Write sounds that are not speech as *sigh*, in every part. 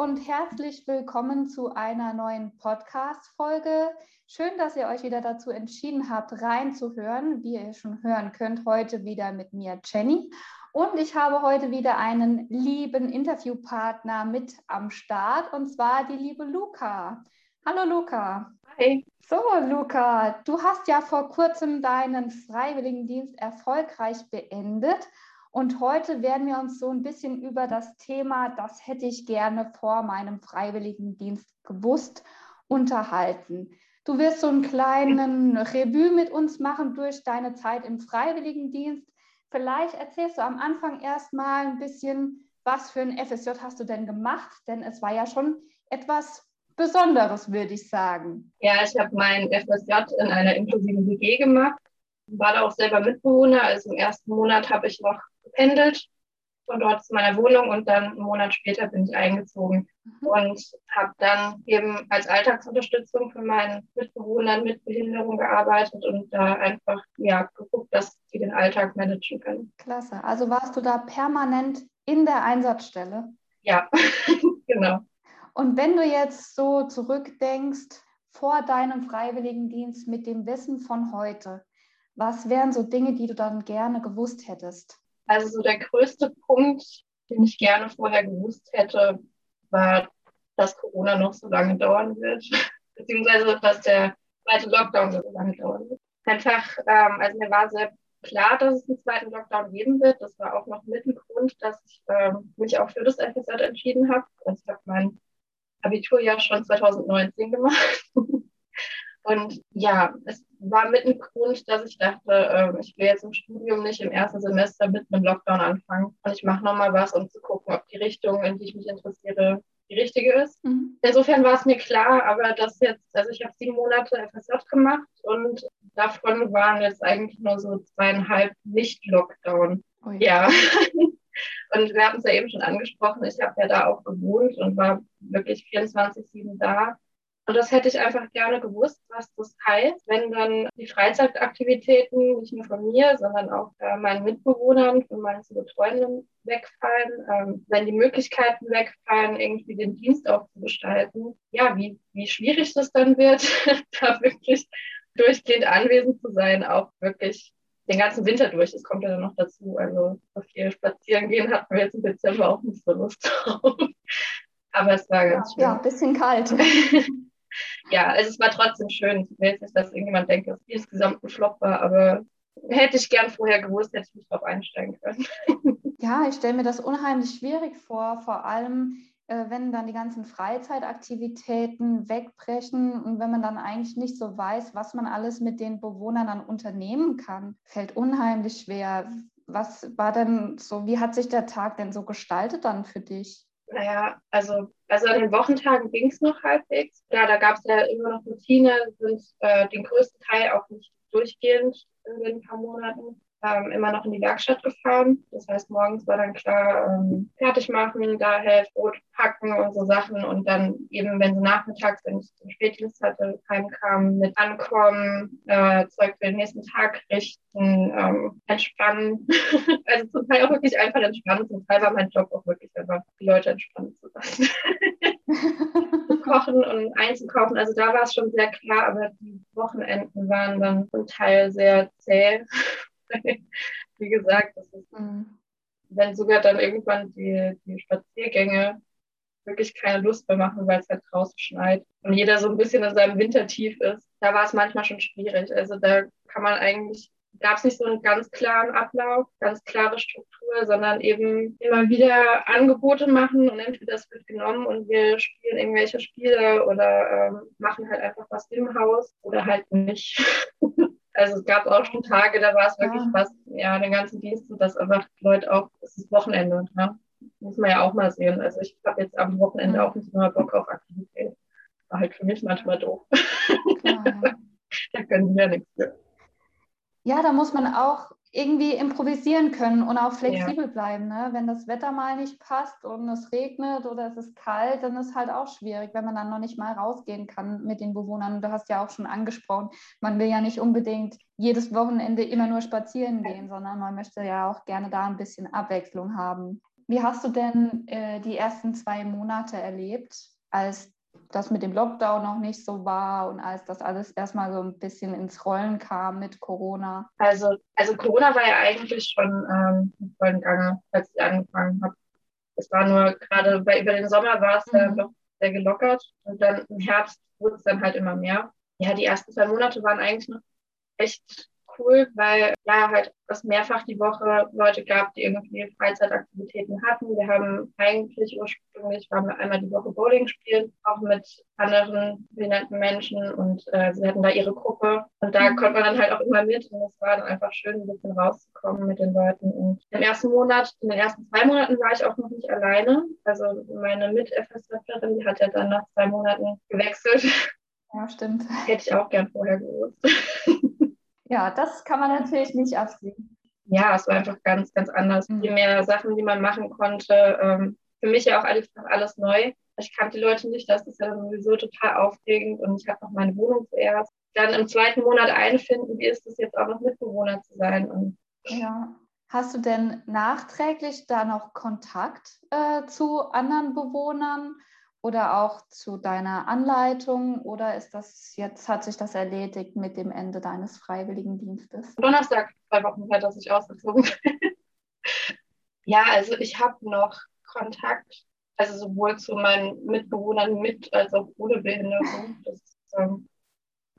Und herzlich willkommen zu einer neuen Podcast-Folge. Schön, dass ihr euch wieder dazu entschieden habt, reinzuhören. Wie ihr schon hören könnt, heute wieder mit mir, Jenny. Und ich habe heute wieder einen lieben Interviewpartner mit am Start, und zwar die liebe Luca. Hallo Luca. Hi. So, Luca, du hast ja vor kurzem deinen Freiwilligendienst erfolgreich beendet. Und heute werden wir uns so ein bisschen über das Thema, das hätte ich gerne vor meinem Freiwilligendienst gewusst, unterhalten. Du wirst so einen kleinen Revue mit uns machen durch deine Zeit im Freiwilligendienst. Vielleicht erzählst du am Anfang erstmal ein bisschen, was für ein FSJ hast du denn gemacht? Denn es war ja schon etwas Besonderes, würde ich sagen. Ja, ich habe mein FSJ in einer inklusiven WG gemacht, war da auch selber Mitbewohner. Also im ersten Monat habe ich noch gependelt von dort zu meiner Wohnung und dann einen Monat später bin ich eingezogen mhm. und habe dann eben als Alltagsunterstützung für meinen Mitbewohnern mit Behinderung gearbeitet und da einfach ja geguckt, dass sie den Alltag managen können. Klasse. Also warst du da permanent in der Einsatzstelle? Ja, *laughs* genau. Und wenn du jetzt so zurückdenkst vor deinem Freiwilligendienst mit dem Wissen von heute, was wären so Dinge, die du dann gerne gewusst hättest? Also so der größte Punkt, den ich gerne vorher gewusst hätte, war, dass Corona noch so lange dauern wird, *laughs* beziehungsweise dass der zweite Lockdown so lange dauern wird. Einfach, ähm, also mir war sehr klar, dass es einen zweiten Lockdown geben wird. Das war auch noch mit ein Grund, dass ich ähm, mich auch für das FSJ entschieden habe. Also ich habe mein Abitur ja schon 2019 gemacht. *laughs* Und ja, es war mit ein Grund, dass ich dachte, äh, ich will jetzt im Studium nicht im ersten Semester mit einem Lockdown anfangen. Und ich mache nochmal was, um zu gucken, ob die Richtung, in die ich mich interessiere, die richtige ist. Mhm. Insofern war es mir klar, aber das jetzt, also ich habe sieben Monate FSJ gemacht und davon waren jetzt eigentlich nur so zweieinhalb Nicht-Lockdown. Oh ja. *laughs* und wir hatten es ja eben schon angesprochen, ich habe ja da auch gewohnt und war wirklich 24-7 da. Und das hätte ich einfach gerne gewusst, was das heißt, wenn dann die Freizeitaktivitäten nicht nur von mir, sondern auch äh, meinen Mitbewohnern, von meinen zu Betreuenden wegfallen, ähm, wenn die Möglichkeiten wegfallen, irgendwie den Dienst auch zu gestalten. Ja, wie, wie schwierig das dann wird, *laughs* da wirklich durchgehend anwesend zu sein, auch wirklich den ganzen Winter durch. Das kommt ja dann noch dazu. Also so viel spazieren gehen hatten wir jetzt im Dezember auch nicht so Lust drauf. *laughs* Aber es war ganz schön. Ja, ein bisschen kalt. *laughs* ja, also es war trotzdem schön. Ich will nicht, dass irgendjemand denkt, dass es insgesamt ein Flop war, aber hätte ich gern vorher gewusst, hätte ich mich darauf einsteigen können. *laughs* ja, ich stelle mir das unheimlich schwierig vor, vor allem äh, wenn dann die ganzen Freizeitaktivitäten wegbrechen und wenn man dann eigentlich nicht so weiß, was man alles mit den Bewohnern dann unternehmen kann, fällt unheimlich schwer. Was war denn so, wie hat sich der Tag denn so gestaltet dann für dich? Naja, also, also an den Wochentagen ging es noch halbwegs. Ja, da gab es ja immer noch Routine, sind äh, den größten Teil auch nicht durchgehend in den paar Monaten ähm, immer noch in die Werkstatt gefahren. Das heißt, morgens war dann klar, ähm, fertig machen, da helfen, Brot packen und so Sachen. Und dann eben, wenn sie nachmittags, wenn ich zum Spätdienst hatte, heimkam, mit ankommen, äh, Zeug für den nächsten Tag richten, ähm, entspannen. *laughs* also zum Teil auch wirklich einfach entspannen. Zum Teil war mein Job auch wirklich einfach, die Leute entspannen zu lassen. *laughs* kochen und einzukaufen. Also da war es schon sehr klar, aber die Wochenenden waren dann zum Teil sehr zäh. *laughs* Wie gesagt, das ist, mhm. wenn sogar dann irgendwann die, die Spaziergänge wirklich keine Lust mehr machen, weil es halt draußen schneit und jeder so ein bisschen in seinem Wintertief ist, da war es manchmal schon schwierig. Also da kann man eigentlich gab es nicht so einen ganz klaren Ablauf, ganz klare Struktur, sondern eben immer wieder Angebote machen und entweder das wird genommen und wir spielen irgendwelche Spiele oder ähm, machen halt einfach was im Haus oder halt nicht. *laughs* Also es gab auch schon Tage, da war es wirklich ja. fast, ja, den ganzen Dienst und das einfach Leute auch, es ist Wochenende, ne? muss man ja auch mal sehen. Also ich habe jetzt am Wochenende mhm. auch nicht mehr Bock auf Aktivität. War halt für mich manchmal doof. Klar, ja. *laughs* da können ja nichts für. Ja, da muss man auch irgendwie improvisieren können und auch flexibel ja. bleiben. Ne? Wenn das Wetter mal nicht passt und es regnet oder es ist kalt, dann ist halt auch schwierig, wenn man dann noch nicht mal rausgehen kann mit den Bewohnern. Du hast ja auch schon angesprochen, man will ja nicht unbedingt jedes Wochenende immer nur spazieren gehen, sondern man möchte ja auch gerne da ein bisschen Abwechslung haben. Wie hast du denn äh, die ersten zwei Monate erlebt, als das mit dem Lockdown noch nicht so war und als das alles erstmal so ein bisschen ins Rollen kam mit Corona? Also, also Corona war ja eigentlich schon ähm, im vollen Gange, als ich angefangen habe. Es war nur gerade über den Sommer war es mhm. ja doch sehr gelockert und dann im Herbst wurde es dann halt immer mehr. Ja, die ersten zwei Monate waren eigentlich noch echt cool, weil ja halt es mehrfach die Woche Leute gab, die irgendwie Freizeitaktivitäten hatten. Wir haben eigentlich ursprünglich waren wir einmal die Woche Bowling spielen, auch mit anderen behinderten Menschen und äh, sie hatten da ihre Gruppe und da mhm. konnte man dann halt auch immer mit und es war dann einfach schön, ein bisschen rauszukommen mit den Leuten. Und im ersten Monat, in den ersten zwei Monaten war ich auch noch nicht alleine. Also meine Mit-FSFlerin, die hat ja dann nach zwei Monaten gewechselt. Ja, stimmt. Hätte ich auch gern vorher gewusst. Ja, das kann man natürlich nicht absehen. Ja, es war einfach ganz, ganz anders. Mhm. Viel mehr Sachen, die man machen konnte. Ähm, für mich ja auch alles, alles neu. Ich kannte die Leute nicht, das ist ja sowieso total aufregend und ich habe noch meine Wohnung zuerst. Dann im zweiten Monat einfinden, wie ist es jetzt auch noch Mitbewohner zu sein. Und ja. Hast du denn nachträglich da noch Kontakt äh, zu anderen Bewohnern? Oder auch zu deiner Anleitung oder ist das jetzt, hat sich das erledigt mit dem Ende deines Freiwilligendienstes? Donnerstag, zwei Wochen her, dass ich ausgezogen bin. *laughs* ja, also ich habe noch Kontakt, also sowohl zu meinen Mitbewohnern mit als auch ohne Behinderung. *laughs* Das ist ähm,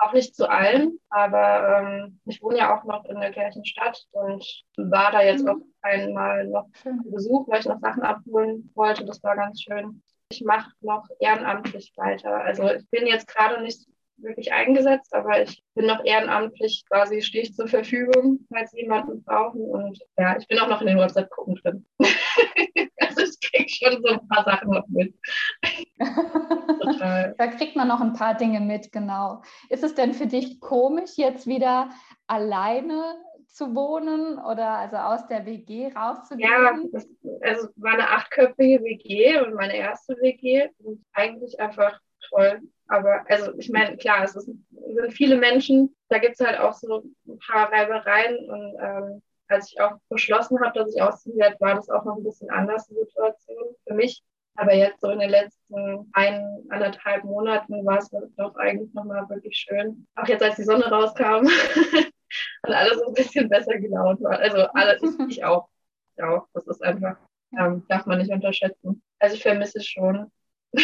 auch nicht zu allen, aber ähm, ich wohne ja auch noch in der gleichen Stadt und war da jetzt mhm. auch einmal noch. Besuch, weil ich noch Sachen abholen wollte. Das war ganz schön. Ich mache noch ehrenamtlich weiter. Also ich bin jetzt gerade nicht wirklich eingesetzt, aber ich bin noch ehrenamtlich quasi, stehe ich zur Verfügung, falls jemanden brauchen. Und ja, ich bin auch noch in den WhatsApp-Gruppen drin. *laughs* also ich kriege schon so ein paar Sachen noch mit. *laughs* Total. Da kriegt man noch ein paar Dinge mit, genau. Ist es denn für dich komisch, jetzt wieder alleine zu wohnen oder also aus der WG rauszugehen? Ja, das, also war eine achtköpfige WG und meine erste WG und eigentlich einfach toll. Aber also ich meine, klar, es, ist, sind viele Menschen, da gibt es halt auch so ein paar Reibereien und ähm, als ich auch beschlossen habe, dass ich ausziehen werde, war das auch noch ein bisschen anders, die Situation für mich. Aber jetzt so in den letzten ein, anderthalb Monaten war es doch eigentlich nochmal wirklich schön. Auch jetzt, als die Sonne rauskam, *laughs* und alles ein bisschen besser gelaunt war. Also alle, ich, *laughs* ich auch. Ich auch. Das ist einfach, ähm, darf man nicht unterschätzen. Also ich vermisse es schon. *laughs*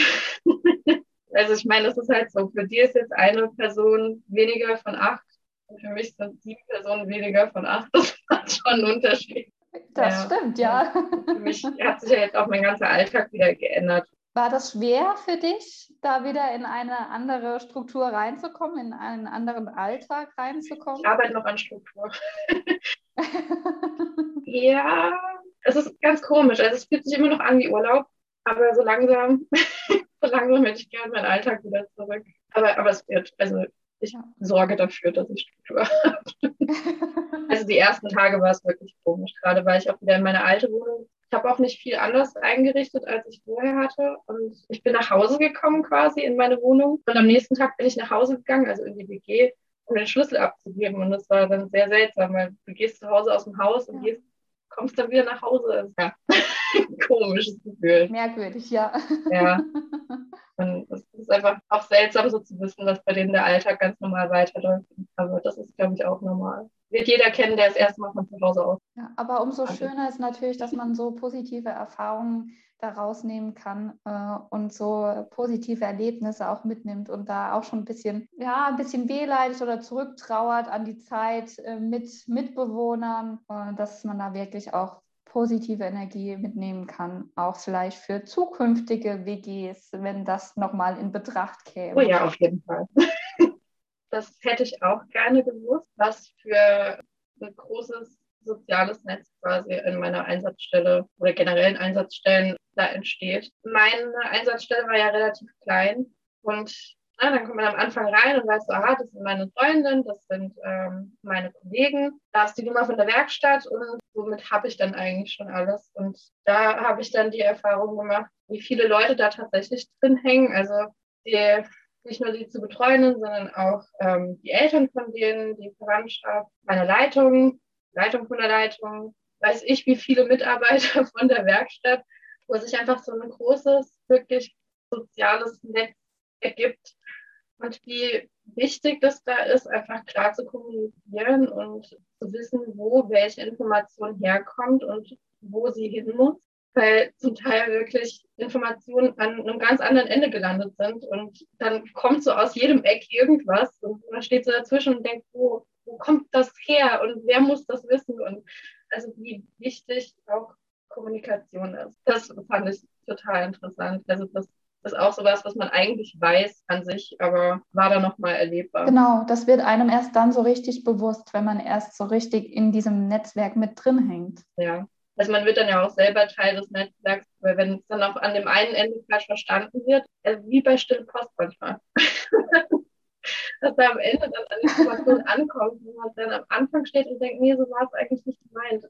also ich meine, das ist halt so, für die ist jetzt eine Person weniger von acht und für mich sind sieben Personen weniger von acht. Das macht schon einen Unterschied. Das ja. stimmt, ja. Für mich hat sich ja jetzt auch mein ganzer Alltag wieder geändert. War das schwer für dich, da wieder in eine andere Struktur reinzukommen, in einen anderen Alltag reinzukommen? Ich arbeite noch an Struktur. ja, es ist ganz komisch. Also es fühlt sich immer noch an wie Urlaub, aber so langsam, *laughs* so langsam hätte ich gerne meinen Alltag wieder zurück. Aber, aber es wird, also ich sorge dafür, dass ich Struktur *laughs* habe. also die ersten Tage war es wirklich komisch, gerade weil ich auch wieder in meine alte Wohnung ich habe auch nicht viel anders eingerichtet, als ich vorher hatte. Und ich bin nach Hause gekommen quasi in meine Wohnung. Und am nächsten Tag bin ich nach Hause gegangen, also in die WG, um den Schlüssel abzugeben. Und das war dann sehr seltsam, weil du gehst zu Hause aus dem Haus und gehst, kommst dann wieder nach Hause. Ja, *laughs* komisches Gefühl. Merkwürdig, ja. Ja. *laughs* Und es ist einfach auch seltsam, so zu wissen, dass bei denen der Alltag ganz normal weiterläuft. Aber das ist, glaube ich, auch normal wird jeder kennen, der das erste Mal von zu Hause aus. Ja, aber umso also schöner ist natürlich, dass man so positive Erfahrungen daraus nehmen kann äh, und so positive Erlebnisse auch mitnimmt und da auch schon ein bisschen, ja, ein bisschen wehleidigt oder zurücktrauert an die Zeit äh, mit Mitbewohnern, äh, dass man da wirklich auch positive Energie mitnehmen kann, auch vielleicht für zukünftige WGs, wenn das nochmal in Betracht käme. Oh ja, auf jeden Fall. *laughs* Das hätte ich auch gerne gewusst, was für ein großes soziales Netz quasi in meiner Einsatzstelle oder generellen Einsatzstellen da entsteht. Meine Einsatzstelle war ja relativ klein und na, dann kommt man am Anfang rein und weiß so, aha, das sind meine Freundinnen, das sind ähm, meine Kollegen, da ist die Nummer von der Werkstatt und somit habe ich dann eigentlich schon alles. Und da habe ich dann die Erfahrung gemacht, wie viele Leute da tatsächlich drin hängen. Also die nicht nur die zu betreuen, sondern auch ähm, die Eltern von denen, die Verwandtschaft, meine Leitung, Leitung von der Leitung, weiß ich, wie viele Mitarbeiter *laughs* von der Werkstatt, wo sich einfach so ein großes, wirklich soziales Netz ergibt und wie wichtig das da ist, einfach klar zu kommunizieren und zu wissen, wo welche Information herkommt und wo sie hin muss, weil zum Teil wirklich Informationen an einem ganz anderen Ende gelandet sind und dann kommt so aus jedem Eck irgendwas und man steht so dazwischen und denkt, wo, wo kommt das her und wer muss das wissen und also wie wichtig auch Kommunikation ist. Das fand ich total interessant. Also das ist auch sowas, was man eigentlich weiß an sich, aber war da nochmal erlebbar. Genau, das wird einem erst dann so richtig bewusst, wenn man erst so richtig in diesem Netzwerk mit drin hängt. Ja. Also man wird dann ja auch selber Teil des Netzwerks, weil wenn es dann auch an dem einen Ende falsch verstanden wird, also wie bei Stille Post manchmal. *laughs* dass da am Ende dann an Informationen *laughs* ankommt, wo man dann am Anfang steht und denkt, nee, so war es eigentlich nicht gemeint.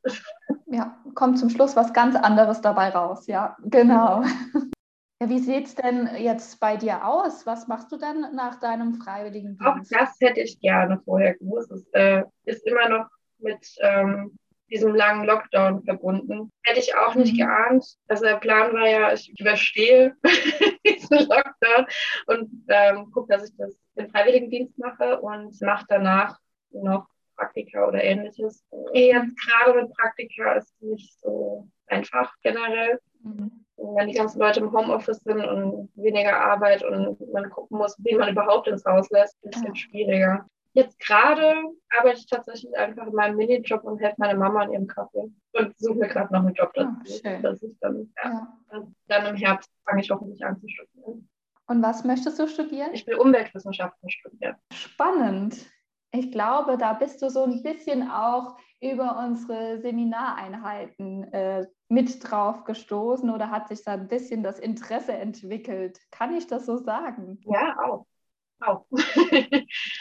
Ja, kommt zum Schluss was ganz anderes dabei raus, ja, genau. *laughs* Ja, wie sieht es denn jetzt bei dir aus? Was machst du denn nach deinem freiwilligen Dienst? Auch das hätte ich gerne vorher gewusst. Es äh, ist immer noch mit ähm, diesem langen Lockdown verbunden. Hätte ich auch nicht mhm. geahnt. Also der Plan war ja, ich überstehe *laughs* diesen Lockdown und ähm, gucke, dass ich das den Freiwilligendienst mache und mache danach noch Praktika oder ähnliches. Jetzt gerade mit Praktika ist nicht so einfach generell. Mhm wenn die ganzen Leute im Homeoffice sind und weniger Arbeit und man gucken muss, wie man überhaupt ins Haus lässt, ein bisschen ja. schwieriger. Jetzt gerade arbeite ich tatsächlich einfach in meinem Minijob und helfe meiner Mama an ihrem Kaffee und suche mir gerade noch einen Job dazu. Oh, dass ich dann, ja, ja. dann im Herbst fange ich hoffentlich an zu studieren. Und was möchtest du studieren? Ich will Umweltwissenschaften studieren. Spannend. Ich glaube, da bist du so ein bisschen auch über unsere Seminareinheiten äh, mit drauf gestoßen oder hat sich da ein bisschen das Interesse entwickelt? Kann ich das so sagen? Ja, auch. auch. *laughs*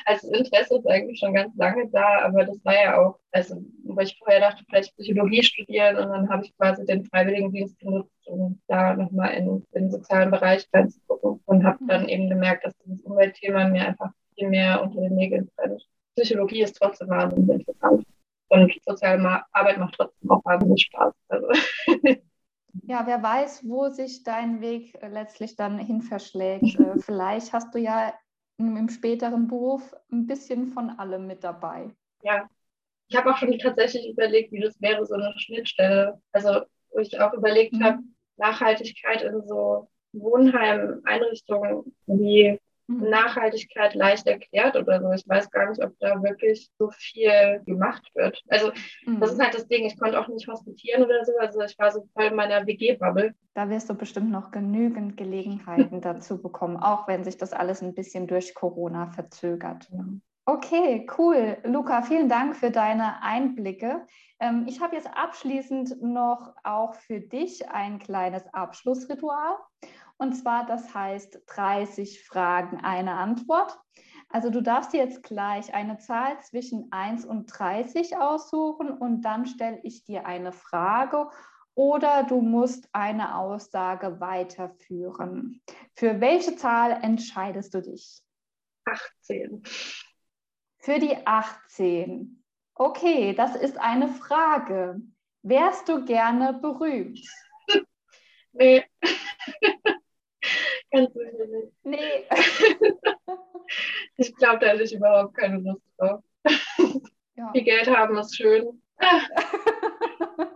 also das Interesse ist eigentlich schon ganz lange da, aber das war ja auch, also weil ich vorher dachte, vielleicht Psychologie studieren und dann habe ich quasi den Freiwilligendienst genutzt, um da nochmal in, in den sozialen Bereich reinzugucken und habe mhm. dann eben gemerkt, dass dieses Umweltthema mir einfach viel mehr unter den Nägeln brennt. Psychologie ist trotzdem wahnsinnig interessant. Und soziale Arbeit macht trotzdem auch wahnsinnig Spaß. Also. *laughs* Ja, wer weiß, wo sich dein Weg äh, letztlich dann hin verschlägt. *laughs* Äh, vielleicht hast du ja im späteren Beruf ein bisschen von allem mit dabei. Ja, ich habe auch schon tatsächlich überlegt, wie das wäre, so eine Schnittstelle. Also, wo ich auch überlegt mhm. habe, Nachhaltigkeit in so Wohnheimeinrichtungen wie Mhm. Nachhaltigkeit leicht erklärt oder so. Ich weiß gar nicht, ob da wirklich so viel gemacht wird. Also mhm. das ist halt das Ding, ich konnte auch nicht hospitieren oder so. Also ich war so voll in meiner WG-Bubble. Da wirst du bestimmt noch genügend Gelegenheiten *laughs* dazu bekommen, auch wenn sich das alles ein bisschen durch Corona verzögert. Ja. Okay, cool. Luca, vielen Dank für deine Einblicke. Ähm, ich habe jetzt abschließend noch auch für dich ein kleines Abschlussritual. Und zwar, das heißt 30 Fragen, eine Antwort. Also du darfst dir jetzt gleich eine Zahl zwischen 1 und 30 aussuchen und dann stelle ich dir eine Frage oder du musst eine Aussage weiterführen. Für welche Zahl entscheidest du dich? 18. Für die 18. Okay, das ist eine Frage. Wärst du gerne berühmt? Nee. Ganz sicher nicht. Nee. *laughs* ich glaube, da hätte ich überhaupt keine Lust drauf. Ja. Viel Geld haben ist schön.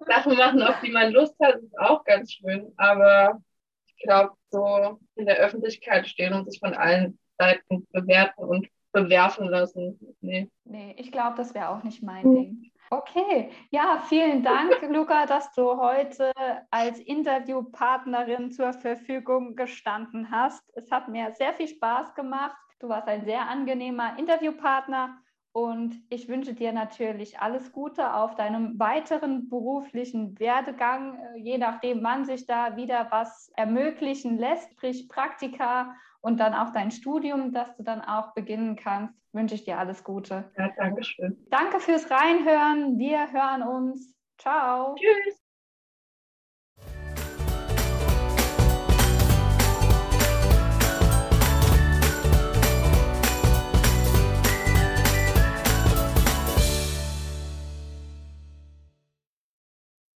Sachen machen, auf die man Lust hat, ist auch ganz schön. Aber ich glaube, so in der Öffentlichkeit stehen und sich von allen Seiten bewerten und bewerfen lassen. Nee. Nee, ich glaube, das wäre auch nicht mein hm. Ding. Okay, ja, vielen Dank, Luca, dass du heute als Interviewpartnerin zur Verfügung gestanden hast. Es hat mir sehr viel Spaß gemacht. Du warst ein sehr angenehmer Interviewpartner und ich wünsche dir natürlich alles Gute auf deinem weiteren beruflichen Werdegang, je nachdem, wann sich da wieder was ermöglichen lässt, sprich Praktika und dann auch dein Studium, dass du dann auch beginnen kannst, wünsche ich dir alles Gute. Ja, danke schön. Danke fürs Reinhören. Wir hören uns. Ciao. Tschüss.